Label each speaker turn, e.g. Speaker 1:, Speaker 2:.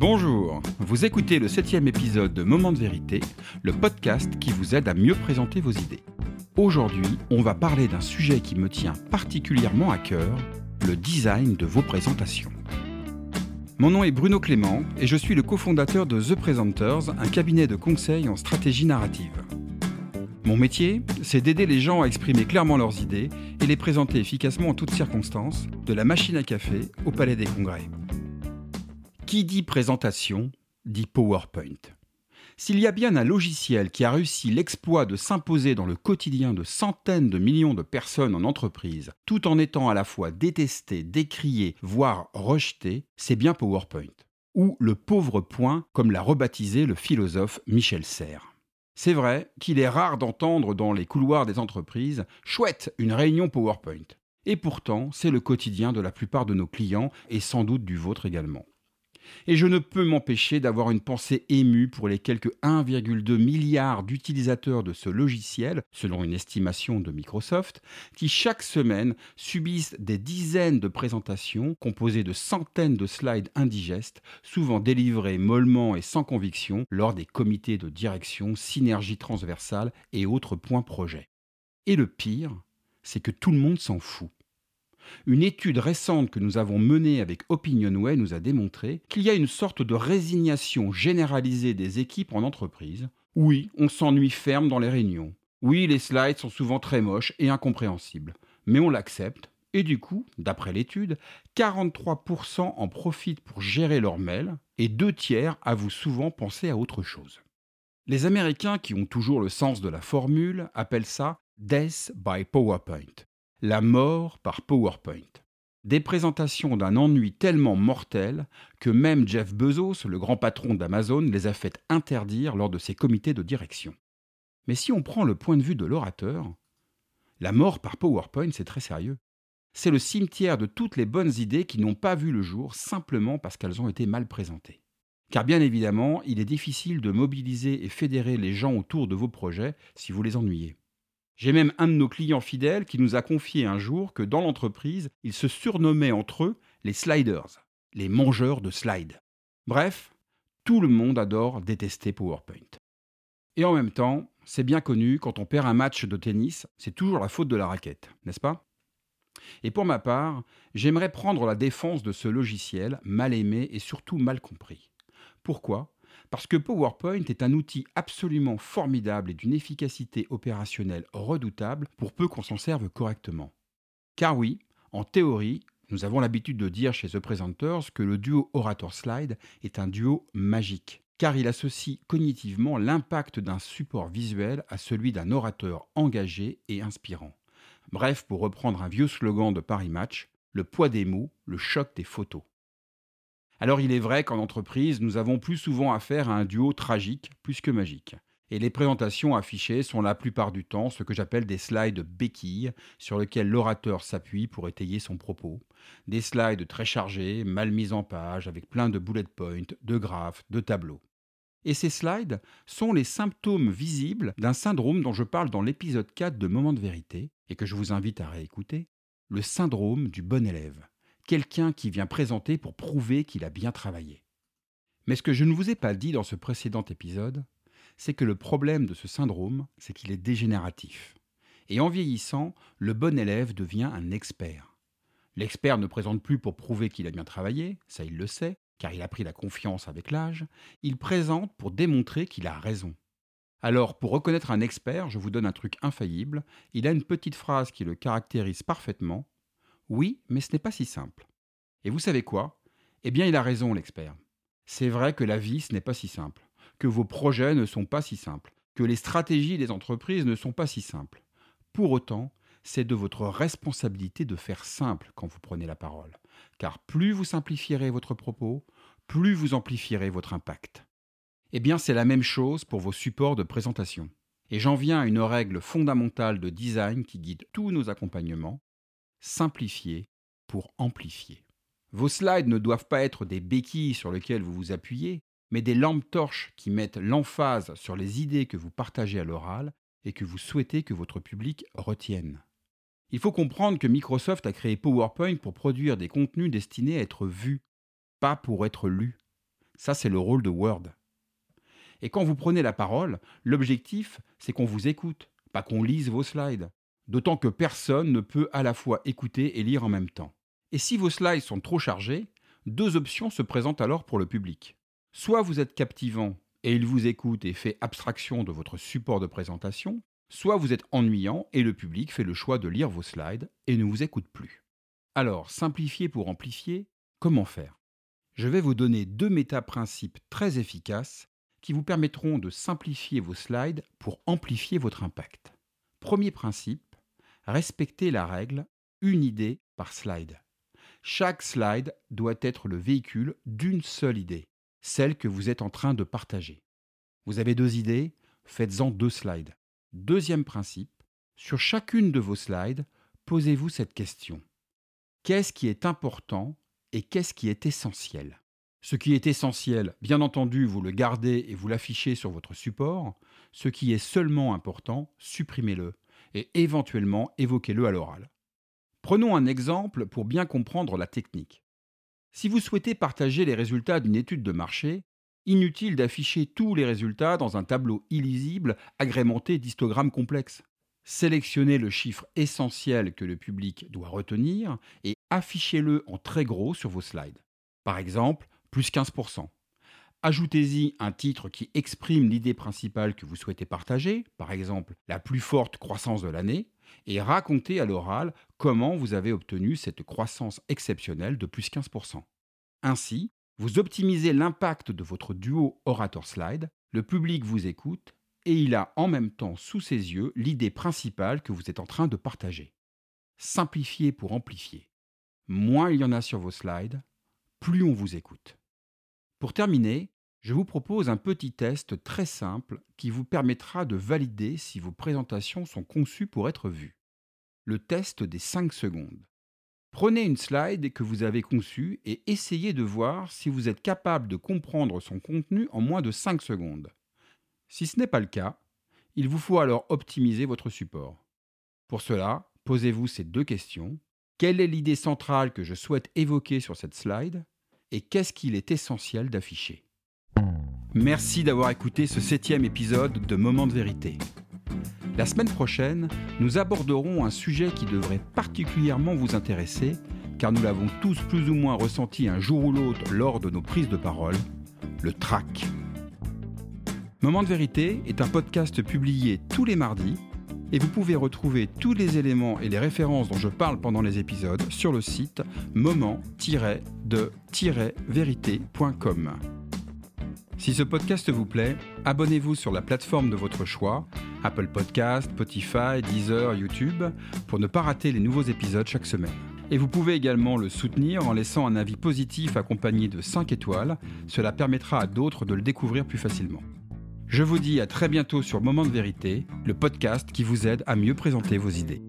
Speaker 1: Bonjour, vous écoutez le septième épisode de Moment de vérité, le podcast qui vous aide à mieux présenter vos idées. Aujourd'hui, on va parler d'un sujet qui me tient particulièrement à cœur, le design de vos présentations. Mon nom est Bruno Clément et je suis le cofondateur de The Presenters, un cabinet de conseil en stratégie narrative. Mon métier, c'est d'aider les gens à exprimer clairement leurs idées et les présenter efficacement en toutes circonstances, de la machine à café au palais des congrès. Qui dit présentation dit PowerPoint. S'il y a bien un logiciel qui a réussi l'exploit de s'imposer dans le quotidien de centaines de millions de personnes en entreprise, tout en étant à la fois détesté, décrié, voire rejeté, c'est bien PowerPoint. Ou le pauvre point, comme l'a rebaptisé le philosophe Michel Serres. C'est vrai qu'il est rare d'entendre dans les couloirs des entreprises Chouette, une réunion PowerPoint. Et pourtant, c'est le quotidien de la plupart de nos clients et sans doute du vôtre également. Et je ne peux m'empêcher d'avoir une pensée émue pour les quelques 1,2 milliards d'utilisateurs de ce logiciel, selon une estimation de Microsoft, qui chaque semaine subissent des dizaines de présentations composées de centaines de slides indigestes, souvent délivrés mollement et sans conviction lors des comités de direction, synergie transversale et autres points projets. Et le pire, c'est que tout le monde s'en fout. Une étude récente que nous avons menée avec Opinionway nous a démontré qu'il y a une sorte de résignation généralisée des équipes en entreprise. Oui, on s'ennuie ferme dans les réunions. Oui, les slides sont souvent très moches et incompréhensibles. Mais on l'accepte. Et du coup, d'après l'étude, 43% en profitent pour gérer leurs mails et deux tiers avouent souvent penser à autre chose. Les Américains, qui ont toujours le sens de la formule, appellent ça Death by PowerPoint la mort par PowerPoint. Des présentations d'un ennui tellement mortel que même Jeff Bezos, le grand patron d'Amazon, les a fait interdire lors de ses comités de direction. Mais si on prend le point de vue de l'orateur, la mort par PowerPoint, c'est très sérieux. C'est le cimetière de toutes les bonnes idées qui n'ont pas vu le jour simplement parce qu'elles ont été mal présentées. Car bien évidemment, il est difficile de mobiliser et fédérer les gens autour de vos projets si vous les ennuyez. J'ai même un de nos clients fidèles qui nous a confié un jour que dans l'entreprise, ils se surnommaient entre eux les sliders, les mangeurs de slides. Bref, tout le monde adore détester PowerPoint. Et en même temps, c'est bien connu, quand on perd un match de tennis, c'est toujours la faute de la raquette, n'est-ce pas? Et pour ma part, j'aimerais prendre la défense de ce logiciel mal aimé et surtout mal compris. Pourquoi? Parce que PowerPoint est un outil absolument formidable et d'une efficacité opérationnelle redoutable pour peu qu'on s'en serve correctement. Car oui, en théorie, nous avons l'habitude de dire chez The Presenters que le duo orator-slide est un duo magique, car il associe cognitivement l'impact d'un support visuel à celui d'un orateur engagé et inspirant. Bref, pour reprendre un vieux slogan de Paris Match, le poids des mots, le choc des photos. Alors il est vrai qu'en entreprise, nous avons plus souvent affaire à un duo tragique plus que magique. Et les présentations affichées sont la plupart du temps ce que j'appelle des slides béquilles sur lesquels l'orateur s'appuie pour étayer son propos. Des slides très chargés, mal mis en page, avec plein de bullet points, de graphes, de tableaux. Et ces slides sont les symptômes visibles d'un syndrome dont je parle dans l'épisode 4 de Moment de vérité, et que je vous invite à réécouter, le syndrome du bon élève quelqu'un qui vient présenter pour prouver qu'il a bien travaillé. Mais ce que je ne vous ai pas dit dans ce précédent épisode, c'est que le problème de ce syndrome, c'est qu'il est dégénératif. Et en vieillissant, le bon élève devient un expert. L'expert ne présente plus pour prouver qu'il a bien travaillé, ça il le sait, car il a pris la confiance avec l'âge, il présente pour démontrer qu'il a raison. Alors, pour reconnaître un expert, je vous donne un truc infaillible, il a une petite phrase qui le caractérise parfaitement, oui, mais ce n'est pas si simple. Et vous savez quoi? Eh bien, il a raison, l'expert. C'est vrai que la vie, ce n'est pas si simple, que vos projets ne sont pas si simples, que les stratégies des entreprises ne sont pas si simples. Pour autant, c'est de votre responsabilité de faire simple quand vous prenez la parole, car plus vous simplifierez votre propos, plus vous amplifierez votre impact. Eh bien, c'est la même chose pour vos supports de présentation. Et j'en viens à une règle fondamentale de design qui guide tous nos accompagnements, simplifier pour amplifier. Vos slides ne doivent pas être des béquilles sur lesquelles vous vous appuyez, mais des lampes torches qui mettent l'emphase sur les idées que vous partagez à l'oral et que vous souhaitez que votre public retienne. Il faut comprendre que Microsoft a créé PowerPoint pour produire des contenus destinés à être vus, pas pour être lus. Ça, c'est le rôle de Word. Et quand vous prenez la parole, l'objectif, c'est qu'on vous écoute, pas qu'on lise vos slides. D'autant que personne ne peut à la fois écouter et lire en même temps. Et si vos slides sont trop chargés, deux options se présentent alors pour le public. Soit vous êtes captivant et il vous écoute et fait abstraction de votre support de présentation, soit vous êtes ennuyant et le public fait le choix de lire vos slides et ne vous écoute plus. Alors, simplifier pour amplifier, comment faire? Je vais vous donner deux méta-principes très efficaces qui vous permettront de simplifier vos slides pour amplifier votre impact. Premier principe, respectez la règle une idée par slide. Chaque slide doit être le véhicule d'une seule idée, celle que vous êtes en train de partager. Vous avez deux idées, faites-en deux slides. Deuxième principe, sur chacune de vos slides, posez-vous cette question. Qu'est-ce qui est important et qu'est-ce qui est essentiel? Ce qui est essentiel, bien entendu, vous le gardez et vous l'affichez sur votre support. Ce qui est seulement important, supprimez-le et éventuellement évoquez-le à l'oral. Prenons un exemple pour bien comprendre la technique. Si vous souhaitez partager les résultats d'une étude de marché, Inutile d'afficher tous les résultats dans un tableau illisible agrémenté d'histogrammes complexes. Sélectionnez le chiffre essentiel que le public doit retenir et affichez-le en très gros sur vos slides. Par exemple, plus 15%. Ajoutez-y un titre qui exprime l'idée principale que vous souhaitez partager, par exemple la plus forte croissance de l'année, et racontez à l'oral comment vous avez obtenu cette croissance exceptionnelle de plus 15%. Ainsi, vous optimisez l'impact de votre duo orator-slide, le public vous écoute et il a en même temps sous ses yeux l'idée principale que vous êtes en train de partager. Simplifier pour amplifier. Moins il y en a sur vos slides, plus on vous écoute. Pour terminer, je vous propose un petit test très simple qui vous permettra de valider si vos présentations sont conçues pour être vues. Le test des 5 secondes. Prenez une slide que vous avez conçue et essayez de voir si vous êtes capable de comprendre son contenu en moins de 5 secondes. Si ce n'est pas le cas, il vous faut alors optimiser votre support. Pour cela, posez-vous ces deux questions. Quelle est l'idée centrale que je souhaite évoquer sur cette slide? Et qu'est-ce qu'il est essentiel d'afficher Merci d'avoir écouté ce septième épisode de Moment de vérité. La semaine prochaine, nous aborderons un sujet qui devrait particulièrement vous intéresser, car nous l'avons tous plus ou moins ressenti un jour ou l'autre lors de nos prises de parole, le trac. Moment de vérité est un podcast publié tous les mardis, et vous pouvez retrouver tous les éléments et les références dont je parle pendant les épisodes sur le site moment-de-vérité.com. Si ce podcast vous plaît, abonnez-vous sur la plateforme de votre choix, Apple Podcast, Spotify, Deezer, YouTube, pour ne pas rater les nouveaux épisodes chaque semaine. Et vous pouvez également le soutenir en laissant un avis positif accompagné de 5 étoiles, cela permettra à d'autres de le découvrir plus facilement. Je vous dis à très bientôt sur Moment de vérité, le podcast qui vous aide à mieux présenter vos idées.